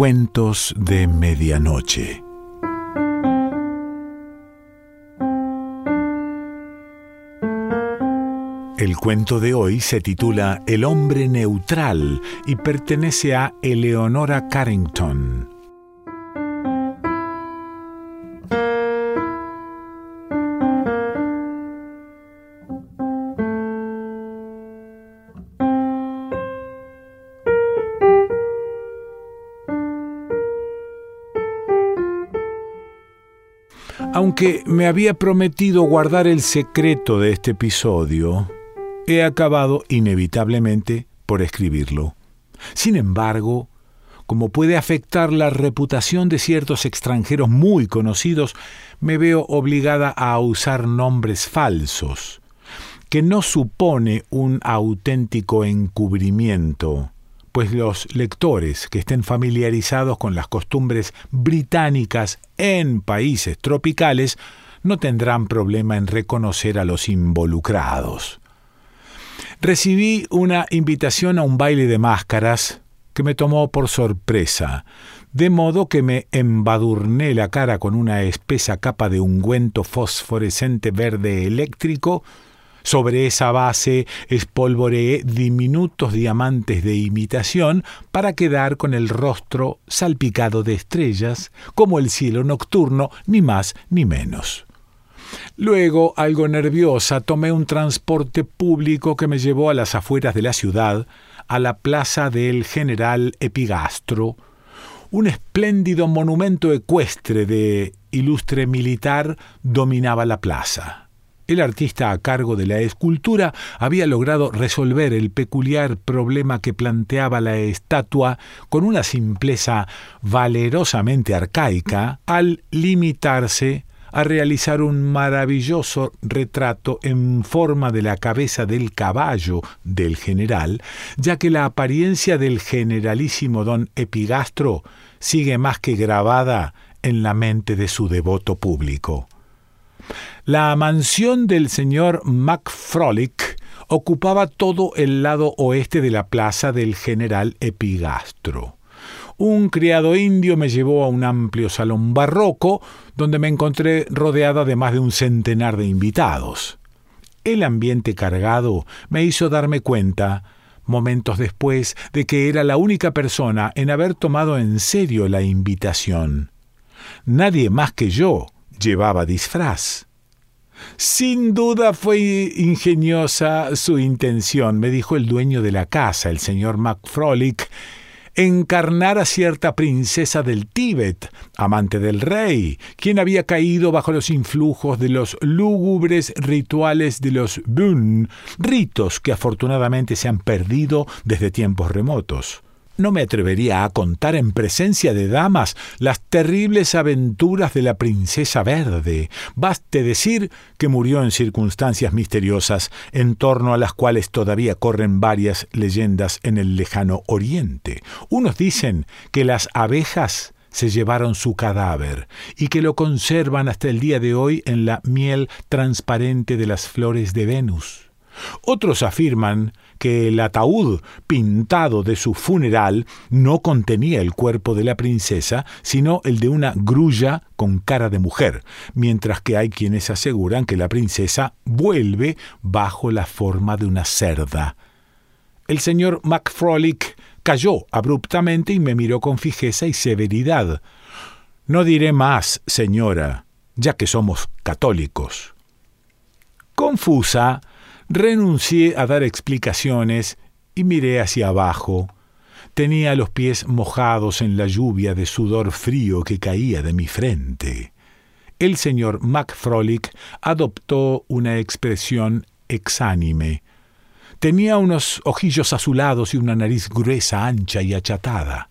Cuentos de Medianoche. El cuento de hoy se titula El hombre neutral y pertenece a Eleonora Carrington. Aunque me había prometido guardar el secreto de este episodio, he acabado inevitablemente por escribirlo. Sin embargo, como puede afectar la reputación de ciertos extranjeros muy conocidos, me veo obligada a usar nombres falsos, que no supone un auténtico encubrimiento, pues los lectores que estén familiarizados con las costumbres británicas en países tropicales no tendrán problema en reconocer a los involucrados. Recibí una invitación a un baile de máscaras que me tomó por sorpresa, de modo que me embadurné la cara con una espesa capa de ungüento fosforescente verde eléctrico, sobre esa base espolvoreé diminutos diamantes de imitación para quedar con el rostro salpicado de estrellas, como el cielo nocturno, ni más ni menos. Luego, algo nerviosa, tomé un transporte público que me llevó a las afueras de la ciudad, a la plaza del general Epigastro, un espléndido monumento ecuestre de ilustre militar dominaba la plaza. El artista a cargo de la escultura había logrado resolver el peculiar problema que planteaba la estatua con una simpleza valerosamente arcaica al limitarse a realizar un maravilloso retrato en forma de la cabeza del caballo del general, ya que la apariencia del generalísimo don Epigastro sigue más que grabada en la mente de su devoto público. La mansión del señor MacFrolick ocupaba todo el lado oeste de la plaza del general Epigastro un criado indio me llevó a un amplio salón barroco, donde me encontré rodeada de más de un centenar de invitados. El ambiente cargado me hizo darme cuenta, momentos después, de que era la única persona en haber tomado en serio la invitación. Nadie más que yo llevaba disfraz. Sin duda fue ingeniosa su intención, me dijo el dueño de la casa, el señor MacFrolick, encarnar a cierta princesa del Tíbet, amante del rey, quien había caído bajo los influjos de los lúgubres rituales de los Bun, ritos que afortunadamente se han perdido desde tiempos remotos. No me atrevería a contar en presencia de damas las terribles aventuras de la princesa verde. Baste decir que murió en circunstancias misteriosas, en torno a las cuales todavía corren varias leyendas en el lejano oriente. Unos dicen que las abejas se llevaron su cadáver y que lo conservan hasta el día de hoy en la miel transparente de las flores de Venus. Otros afirman que el ataúd pintado de su funeral no contenía el cuerpo de la princesa, sino el de una grulla con cara de mujer, mientras que hay quienes aseguran que la princesa vuelve bajo la forma de una cerda. El señor MacFrolick cayó abruptamente y me miró con fijeza y severidad. No diré más, señora, ya que somos católicos. Confusa, Renuncié a dar explicaciones y miré hacia abajo. Tenía los pies mojados en la lluvia de sudor frío que caía de mi frente. El señor MacFrolick adoptó una expresión exánime. Tenía unos ojillos azulados y una nariz gruesa, ancha y achatada.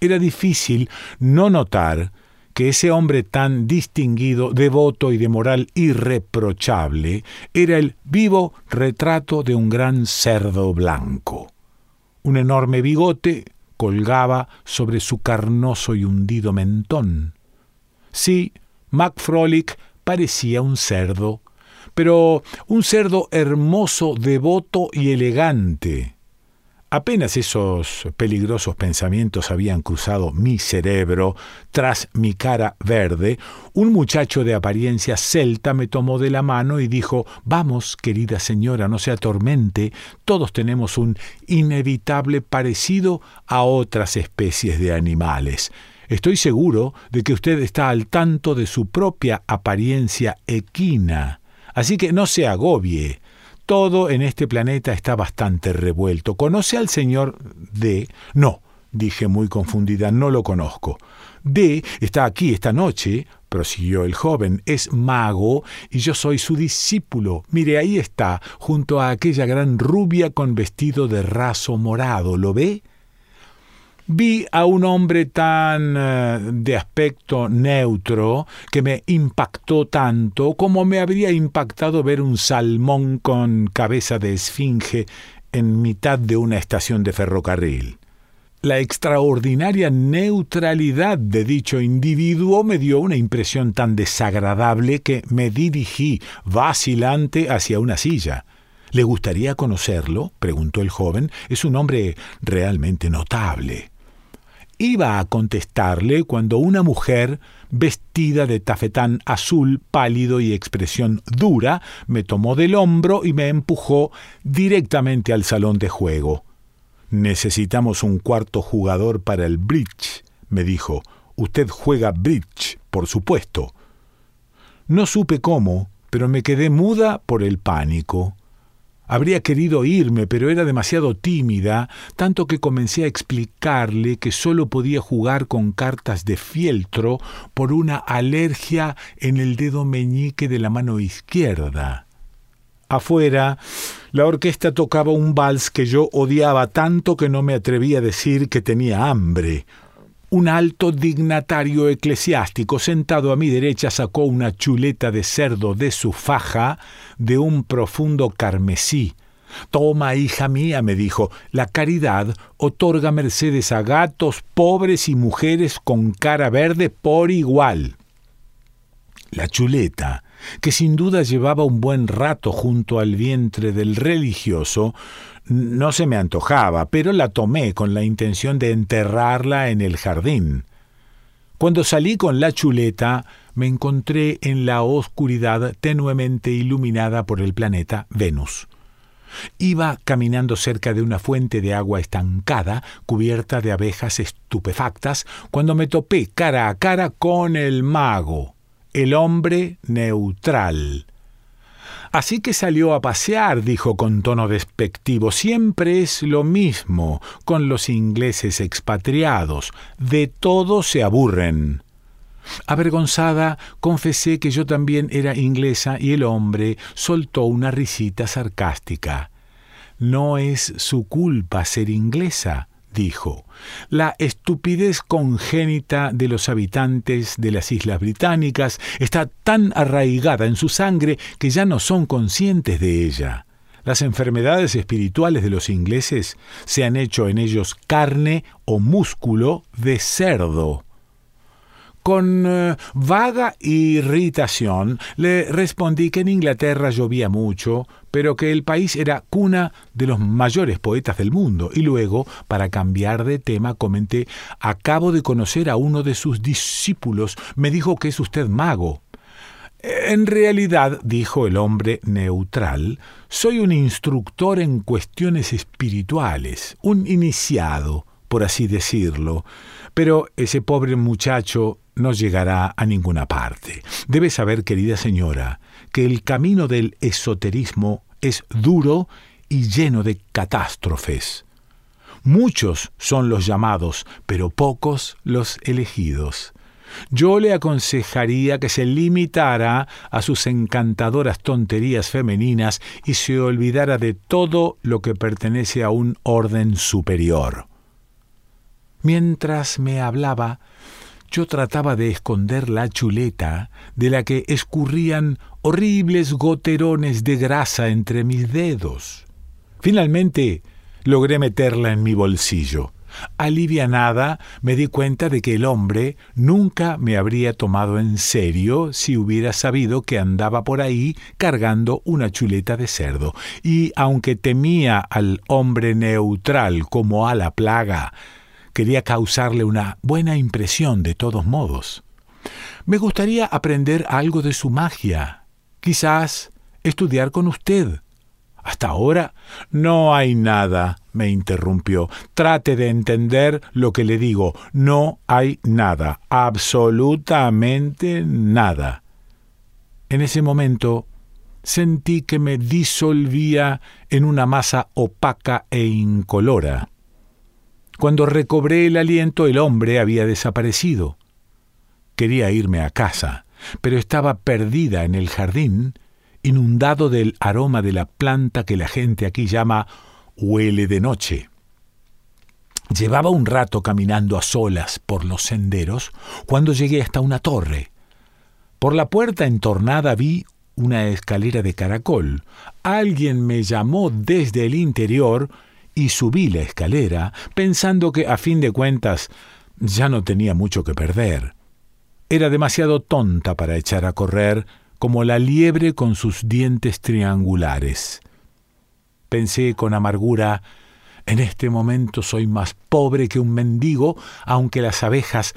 Era difícil no notar que ese hombre tan distinguido, devoto y de moral irreprochable era el vivo retrato de un gran cerdo blanco. Un enorme bigote colgaba sobre su carnoso y hundido mentón. Sí, MacFrolick parecía un cerdo, pero un cerdo hermoso, devoto y elegante. Apenas esos peligrosos pensamientos habían cruzado mi cerebro tras mi cara verde, un muchacho de apariencia celta me tomó de la mano y dijo Vamos, querida señora, no se atormente, todos tenemos un inevitable parecido a otras especies de animales. Estoy seguro de que usted está al tanto de su propia apariencia equina, así que no se agobie. Todo en este planeta está bastante revuelto. ¿Conoce al señor D? No, dije muy confundida, no lo conozco. D está aquí esta noche, prosiguió el joven, es mago y yo soy su discípulo. Mire, ahí está, junto a aquella gran rubia con vestido de raso morado. ¿Lo ve? Vi a un hombre tan eh, de aspecto neutro que me impactó tanto como me habría impactado ver un salmón con cabeza de esfinge en mitad de una estación de ferrocarril. La extraordinaria neutralidad de dicho individuo me dio una impresión tan desagradable que me dirigí vacilante hacia una silla. ¿Le gustaría conocerlo? preguntó el joven. Es un hombre realmente notable. Iba a contestarle cuando una mujer, vestida de tafetán azul pálido y expresión dura, me tomó del hombro y me empujó directamente al salón de juego. Necesitamos un cuarto jugador para el bridge, me dijo. Usted juega bridge, por supuesto. No supe cómo, pero me quedé muda por el pánico. Habría querido irme, pero era demasiado tímida, tanto que comencé a explicarle que solo podía jugar con cartas de fieltro por una alergia en el dedo meñique de la mano izquierda. Afuera, la orquesta tocaba un vals que yo odiaba tanto que no me atreví a decir que tenía hambre. Un alto dignatario eclesiástico sentado a mi derecha sacó una chuleta de cerdo de su faja de un profundo carmesí. Toma, hija mía, me dijo, la caridad otorga mercedes a gatos, pobres y mujeres con cara verde por igual. La chuleta, que sin duda llevaba un buen rato junto al vientre del religioso, no se me antojaba, pero la tomé con la intención de enterrarla en el jardín. Cuando salí con la chuleta, me encontré en la oscuridad tenuemente iluminada por el planeta Venus. Iba caminando cerca de una fuente de agua estancada, cubierta de abejas estupefactas, cuando me topé cara a cara con el mago, el hombre neutral, Así que salió a pasear, dijo con tono despectivo. Siempre es lo mismo con los ingleses expatriados. De todo se aburren. Avergonzada, confesé que yo también era inglesa y el hombre soltó una risita sarcástica. No es su culpa ser inglesa dijo, la estupidez congénita de los habitantes de las Islas Británicas está tan arraigada en su sangre que ya no son conscientes de ella. Las enfermedades espirituales de los ingleses se han hecho en ellos carne o músculo de cerdo. Con eh, vaga irritación le respondí que en Inglaterra llovía mucho, pero que el país era cuna de los mayores poetas del mundo. Y luego, para cambiar de tema, comenté, acabo de conocer a uno de sus discípulos, me dijo que es usted mago. En realidad, dijo el hombre neutral, soy un instructor en cuestiones espirituales, un iniciado, por así decirlo. Pero ese pobre muchacho no llegará a ninguna parte. Debe saber, querida señora, que el camino del esoterismo es duro y lleno de catástrofes. Muchos son los llamados, pero pocos los elegidos. Yo le aconsejaría que se limitara a sus encantadoras tonterías femeninas y se olvidara de todo lo que pertenece a un orden superior. Mientras me hablaba, yo trataba de esconder la chuleta de la que escurrían horribles goterones de grasa entre mis dedos. Finalmente logré meterla en mi bolsillo. Alivianada, me di cuenta de que el hombre nunca me habría tomado en serio si hubiera sabido que andaba por ahí cargando una chuleta de cerdo. Y aunque temía al hombre neutral como a la plaga, quería causarle una buena impresión de todos modos. Me gustaría aprender algo de su magia, quizás estudiar con usted. Hasta ahora no hay nada, me interrumpió. Trate de entender lo que le digo. No hay nada, absolutamente nada. En ese momento sentí que me disolvía en una masa opaca e incolora. Cuando recobré el aliento el hombre había desaparecido. Quería irme a casa, pero estaba perdida en el jardín inundado del aroma de la planta que la gente aquí llama huele de noche. Llevaba un rato caminando a solas por los senderos cuando llegué hasta una torre. Por la puerta entornada vi una escalera de caracol. Alguien me llamó desde el interior y subí la escalera pensando que a fin de cuentas ya no tenía mucho que perder. Era demasiado tonta para echar a correr como la liebre con sus dientes triangulares. Pensé con amargura, en este momento soy más pobre que un mendigo, aunque las abejas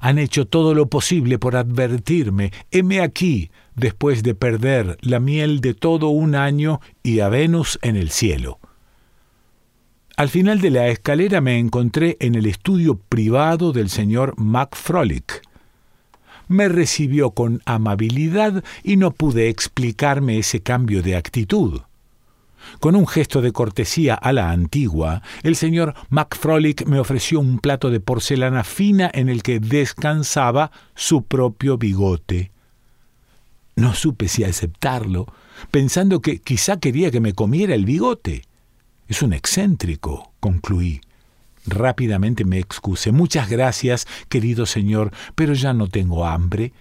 han hecho todo lo posible por advertirme. Heme aquí, después de perder la miel de todo un año y a Venus en el cielo. Al final de la escalera me encontré en el estudio privado del señor Mac me recibió con amabilidad y no pude explicarme ese cambio de actitud. Con un gesto de cortesía a la antigua, el señor MacFrolick me ofreció un plato de porcelana fina en el que descansaba su propio bigote. No supe si aceptarlo, pensando que quizá quería que me comiera el bigote. Es un excéntrico, concluí. Rápidamente me excusé. Muchas gracias, querido señor, pero ya no tengo hambre.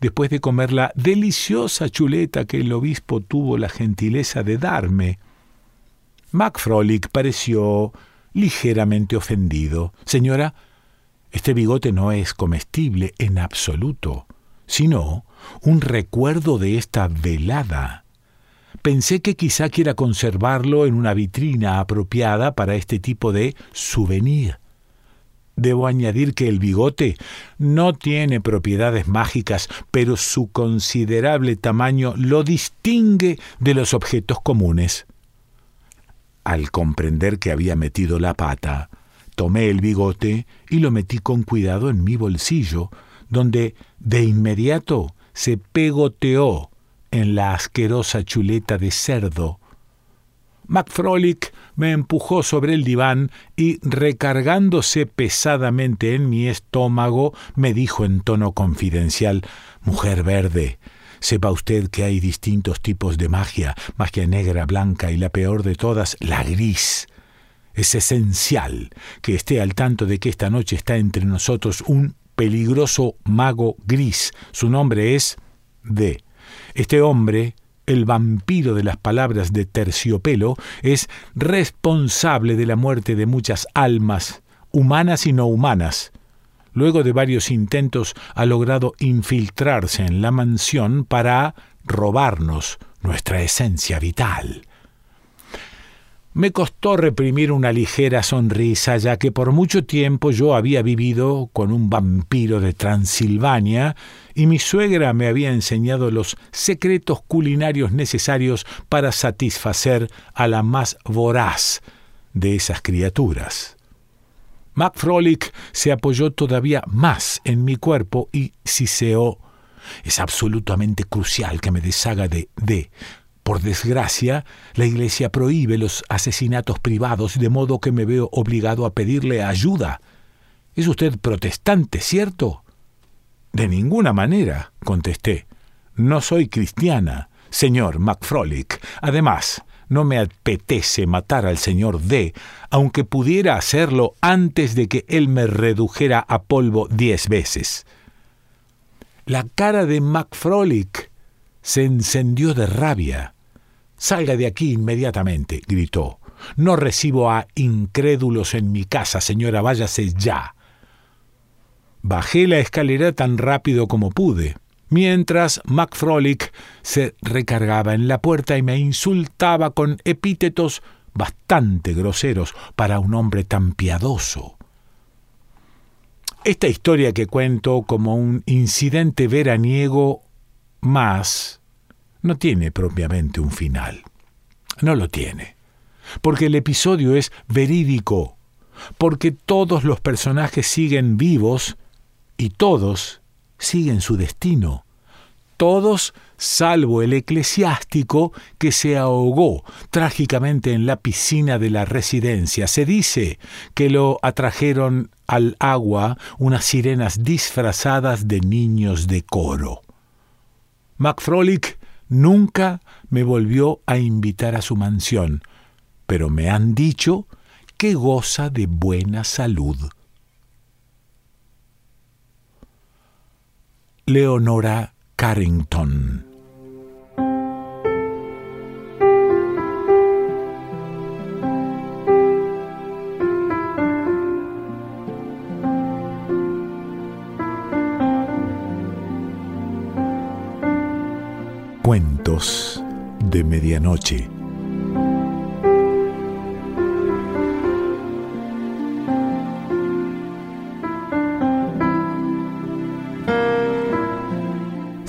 Después de comer la deliciosa chuleta que el obispo tuvo la gentileza de darme. Mac pareció ligeramente ofendido. Señora, este bigote no es comestible en absoluto, sino un recuerdo de esta velada. Pensé que quizá quiera conservarlo en una vitrina apropiada para este tipo de souvenir. Debo añadir que el bigote no tiene propiedades mágicas, pero su considerable tamaño lo distingue de los objetos comunes. Al comprender que había metido la pata, tomé el bigote y lo metí con cuidado en mi bolsillo, donde de inmediato se pegoteó en la asquerosa chuleta de cerdo. MacFrolick me empujó sobre el diván y, recargándose pesadamente en mi estómago, me dijo en tono confidencial Mujer verde, sepa usted que hay distintos tipos de magia, magia negra, blanca y la peor de todas, la gris. Es esencial que esté al tanto de que esta noche está entre nosotros un peligroso mago gris. Su nombre es D. Este hombre, el vampiro de las palabras de terciopelo, es responsable de la muerte de muchas almas, humanas y no humanas. Luego de varios intentos ha logrado infiltrarse en la mansión para robarnos nuestra esencia vital. Me costó reprimir una ligera sonrisa, ya que por mucho tiempo yo había vivido con un vampiro de Transilvania y mi suegra me había enseñado los secretos culinarios necesarios para satisfacer a la más voraz de esas criaturas. Mac se apoyó todavía más en mi cuerpo y siseó. Es absolutamente crucial que me deshaga de D. Por desgracia, la Iglesia prohíbe los asesinatos privados, de modo que me veo obligado a pedirle ayuda. Es usted protestante, ¿cierto? De ninguna manera, contesté. No soy cristiana, señor MacFrolick. Además, no me apetece matar al señor D, aunque pudiera hacerlo antes de que él me redujera a polvo diez veces. La cara de MacFrolick se encendió de rabia. Salga de aquí inmediatamente, gritó. No recibo a incrédulos en mi casa, señora, váyase ya. Bajé la escalera tan rápido como pude, mientras Mac se recargaba en la puerta y me insultaba con epítetos bastante groseros para un hombre tan piadoso. Esta historia que cuento como un incidente veraniego más no tiene propiamente un final. No lo tiene. Porque el episodio es verídico. Porque todos los personajes siguen vivos y todos siguen su destino. Todos salvo el eclesiástico que se ahogó trágicamente en la piscina de la residencia. Se dice que lo atrajeron al agua unas sirenas disfrazadas de niños de coro. MacFrolick nunca me volvió a invitar a su mansión, pero me han dicho que goza de buena salud. Leonora Carrington Cuentos de Medianoche.